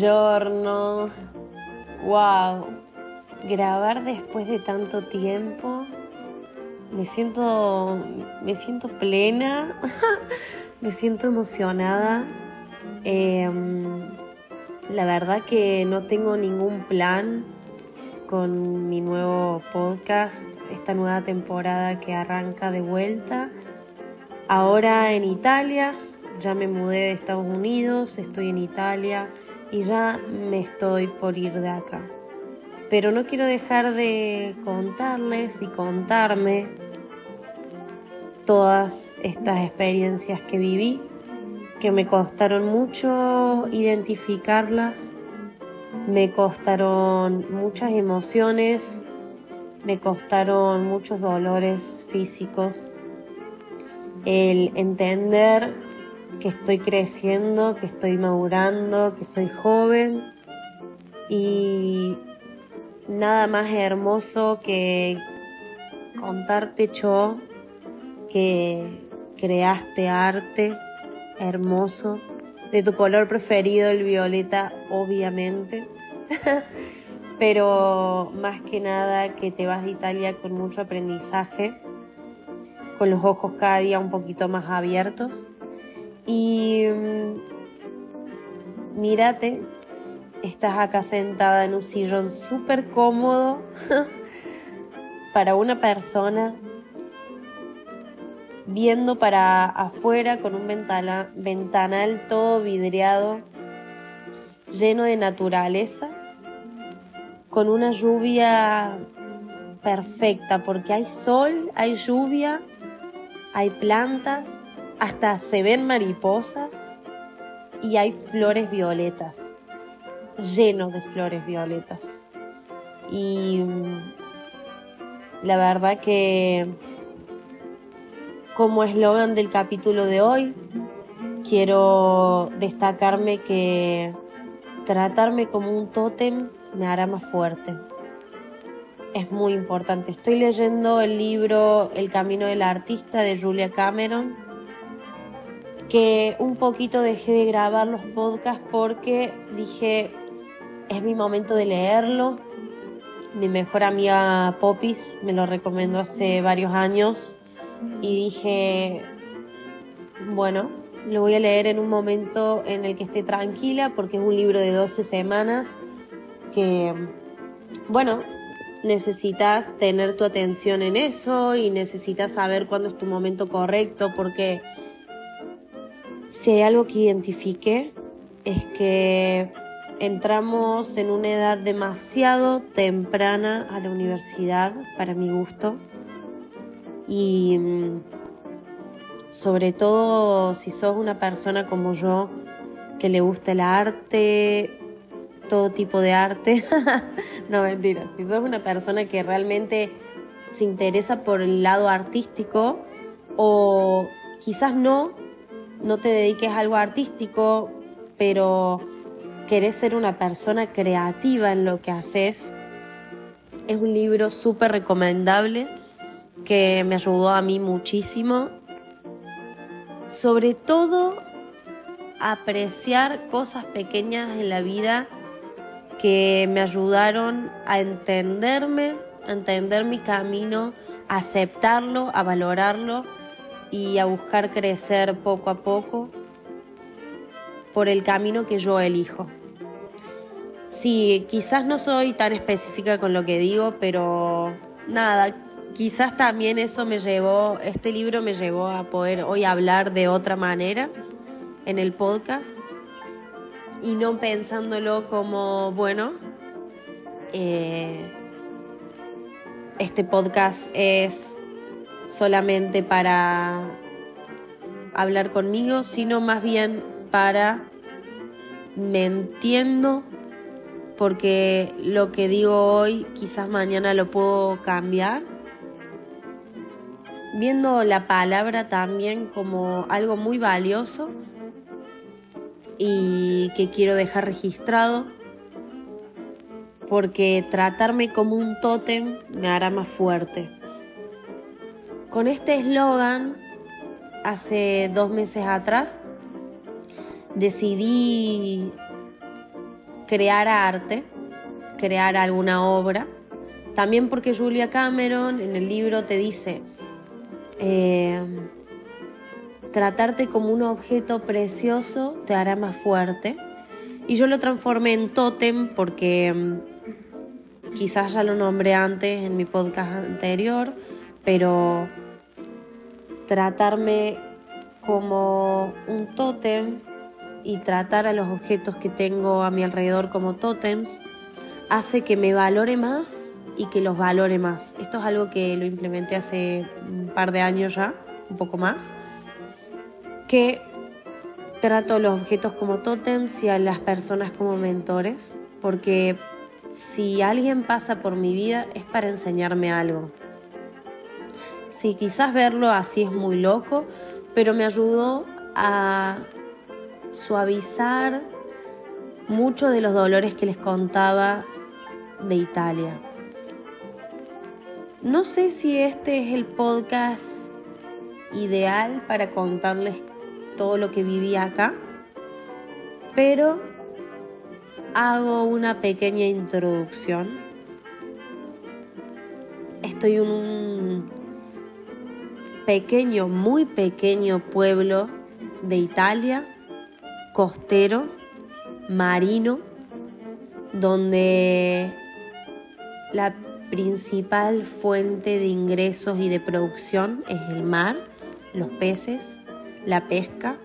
Buongiorno. Wow. Grabar después de tanto tiempo. Me siento me siento plena. me siento emocionada. Em, la verdad que no tengo ningún plan con mi nuevo podcast, esta nueva temporada que arranca de vuelta. Ahora en Italia, ya me mudé de Estados Unidos, estoy en Italia y ya me estoy por ir de acá. Pero no quiero dejar de contarles y contarme todas estas experiencias que viví, que me costaron mucho identificarlas, me costaron muchas emociones, me costaron muchos dolores físicos, el entender que estoy creciendo, que estoy madurando, que soy joven. Y nada más hermoso que contarte yo que creaste arte hermoso. De tu color preferido, el violeta, obviamente. Pero más que nada que te vas de Italia con mucho aprendizaje, con los ojos cada día un poquito más abiertos y mm, mírate, estás acá sentada en un sillón súper cómodo para una persona, viendo para afuera con un ventanal todo vidriado, lleno de naturaleza, con una lluvia perfecta, porque hay sol, hay lluvia, hay plantas hasta se ven mariposas y hay flores violetas, llenos de flores violetas. Y mm, la verdad que como eslogan del capítulo de hoy, quiero destacarme que tratarme como un tótem me hará más fuerte. Es muy importante. Estoy leyendo el libro El Camino del Artista de Julia Cameron que un poquito dejé de grabar los podcasts porque dije, es mi momento de leerlo. Mi mejor amiga Popis me lo recomendó hace varios años y dije, bueno, lo voy a leer en un momento en el que esté tranquila porque es un libro de 12 semanas que, bueno, necesitas tener tu atención en eso y necesitas saber cuándo es tu momento correcto porque si hay algo que identifique es que entramos en una edad demasiado temprana a la universidad para mi gusto. Y mm, sobre todo si sos una persona como yo que le gusta el arte, todo tipo de arte, no mentira, si sos una persona que realmente se interesa por el lado artístico o quizás no, no te dediques a algo artístico, pero querés ser una persona creativa en lo que haces, es un libro súper recomendable que me ayudó a mí muchísimo. Sobre todo, apreciar cosas pequeñas en la vida que me ayudaron a entenderme, a entender mi camino, a aceptarlo, a valorarlo y a buscar crecer poco a poco por el camino que yo elijo. Sí, quizás no soy tan específica con lo que digo, pero nada, quizás también eso me llevó, este libro me llevó a poder hoy hablar de otra manera en el podcast y no pensándolo como, bueno, eh, este podcast es solamente para hablar conmigo, sino más bien para me entiendo porque lo que digo hoy quizás mañana lo puedo cambiar. Viendo la palabra también como algo muy valioso y que quiero dejar registrado porque tratarme como un tótem me hará más fuerte. Con este eslogan, hace dos meses atrás, decidí crear arte, crear alguna obra. También porque Julia Cameron en el libro te dice, eh, tratarte como un objeto precioso te hará más fuerte. Y yo lo transformé en tótem porque mm, quizás ya lo nombré antes en mi podcast anterior, pero tratarme como un tótem y tratar a los objetos que tengo a mi alrededor como tótems hace que me valore más y que los valore más. Esto es algo que lo implementé hace un par de años ya, un poco más, que trato los objetos como tótems y a las personas como mentores, porque si alguien pasa por mi vida es para enseñarme algo. Sí, quizás verlo así es muy loco, pero me ayudó a suavizar mucho de los dolores que les contaba de Italia. No sé si este es el podcast ideal para contarles todo lo que viví acá, pero hago una pequeña introducción. Estoy en un pequeño, muy pequeño pueblo de Italia costero, marino, donde la principal fuente de ingresos y de producción es el mar, los peces, la pesca.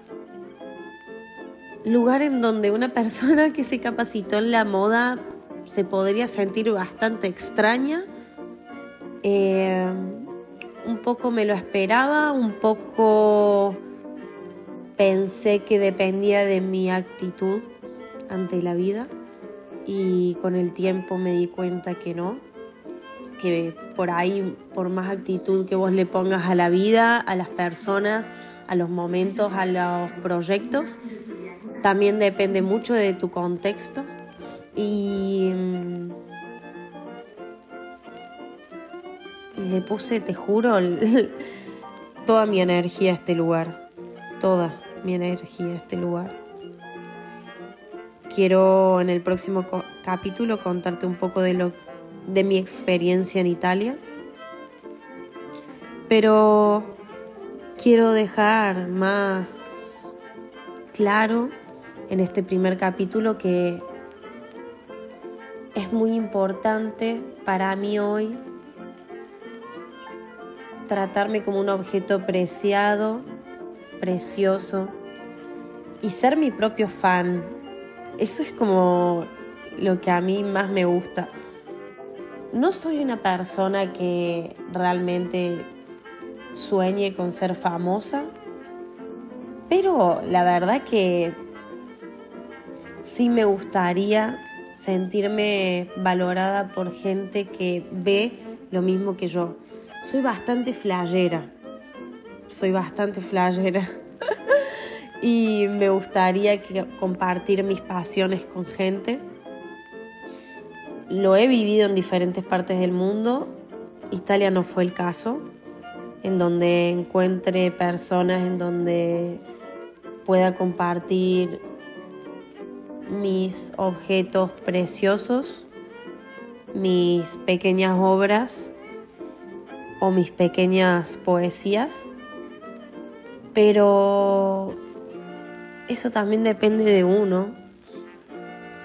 Lugar en donde una persona que se capacitó en la moda se podría sentir bastante extraña. Eh, un poco me lo esperaba, un poco pensé que dependía de mi actitud ante la vida y con el tiempo me di cuenta que no, que por ahí, por más actitud que vos le pongas a la vida, a las personas, a los momentos, a los proyectos, también depende mucho de tu contexto y le puse, te juro, toda mi energía a este lugar, toda mi energía a este lugar. Quiero en el próximo capítulo contarte un poco de, lo, de mi experiencia en Italia, pero quiero dejar más claro en este primer capítulo que es muy importante para mí hoy tratarme como un objeto preciado, precioso, y ser mi propio fan. Eso es como lo que a mí más me gusta. No soy una persona que realmente sueñe con ser famosa, pero la verdad que sí me gustaría sentirme valorada por gente que ve lo mismo que yo. Soy bastante flayera, soy bastante flayera. y me gustaría compartir mis pasiones con gente. Lo he vivido en diferentes partes del mundo. Italia no fue el caso, en donde encuentre personas en donde pueda compartir mis objetos preciosos, mis pequeñas obras o mis pequeñas poesías. Pero eso también depende de uno,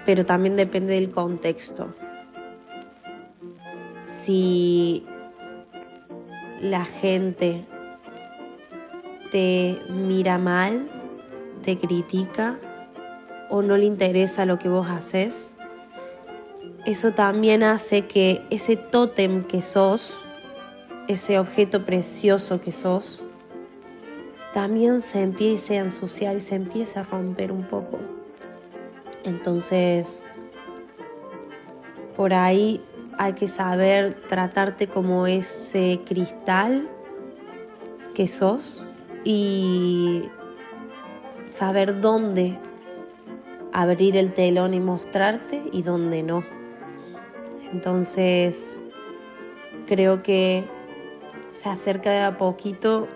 pero también depende del contexto. Si la gente te mira mal, te critica o no le interesa lo que vos haces, eso también hace que ese tótem que sos, ese objeto precioso que sos, también se empiece a ensuciar y se empiece a romper un poco. Entonces, por ahí hay que saber tratarte como ese cristal que sos y saber dónde abrir el telón y mostrarte y dónde no. Entonces, creo que se acerca de a poquito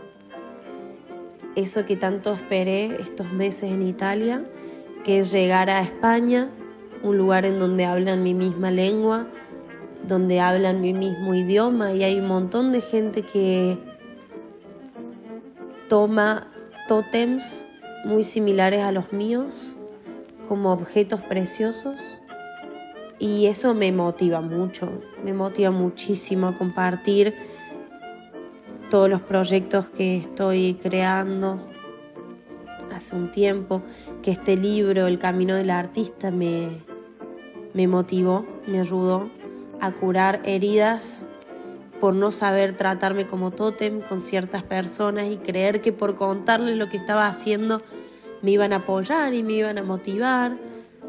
eso que tanto esperé estos meses en Italia, que es llegar a España, un lugar en donde hablan mi misma lengua, donde hablan mi mismo idioma y hay un montón de gente que toma tótems muy similares a los míos como objetos preciosos y eso me motiva mucho, me motiva muchísimo a compartir todos los proyectos que estoy creando hace un tiempo, que este libro, El Camino del Artista, me, me motivó, me ayudó a curar heridas por no saber tratarme como tótem con ciertas personas y creer que por contarles lo que estaba haciendo me iban a apoyar y me iban a motivar.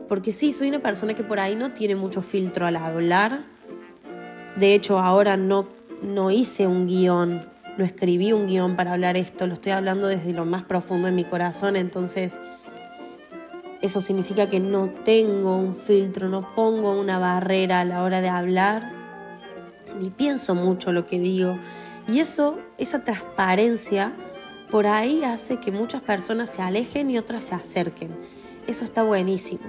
Porque sí, soy una persona que por ahí no tiene mucho filtro al hablar. De hecho, ahora no, no hice un guion, no escribí un guion para hablar esto, lo estoy hablando desde lo más profundo de mi corazón, entonces eso significa que no tengo un filtro, no pongo una barrera a la hora de hablar ni pienso mucho lo que digo. Y eso, esa transparencia, por ahí hace que muchas personas se alejen y otras se acerquen. Eso está buenísimo.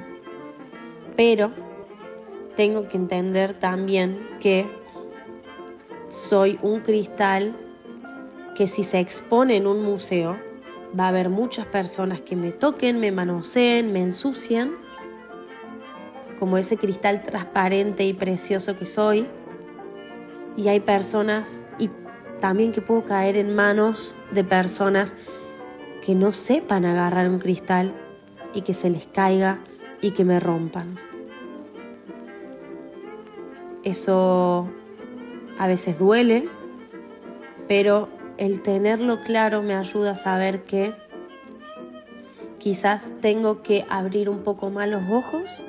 Pero tengo que entender también que soy un cristal que si se expone en un museo, va a haber muchas personas que me toquen, me manoseen, me ensucian, como ese cristal transparente y precioso que soy, y hay personas y también que puedo caer en manos de personas que no sepan agarrar un cristal y que se les caiga y que me rompan. Eso a veces duele, pero el tenerlo claro me ayuda a saber que quizás tengo que abrir un poco más los ojos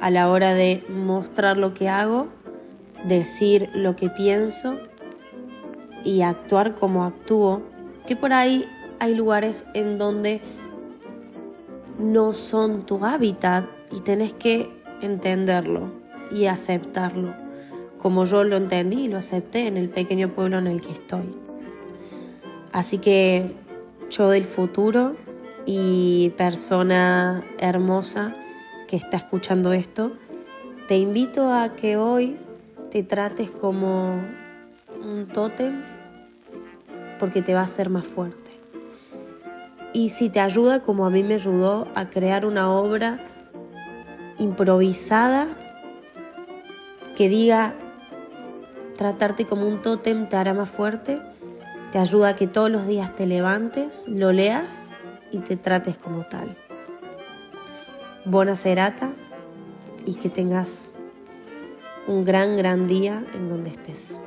a la hora de mostrar lo que hago decir lo que pienso y actuar como actúo, que por ahí hay lugares en donde no son tu hábitat y tenés que entenderlo y aceptarlo, como yo lo entendí y lo acepté en el pequeño pueblo en el que estoy. Así que yo del futuro y persona hermosa que está escuchando esto, te invito a que hoy te trates como un tótem porque te va a hacer más fuerte. Y si te ayuda, como a mí me ayudó, a crear una obra improvisada que diga tratarte como un tótem te hará más fuerte, te ayuda a que todos los días te levantes, lo leas y te trates como tal. Buena serata y que tengas un gran, gran día en donde estés.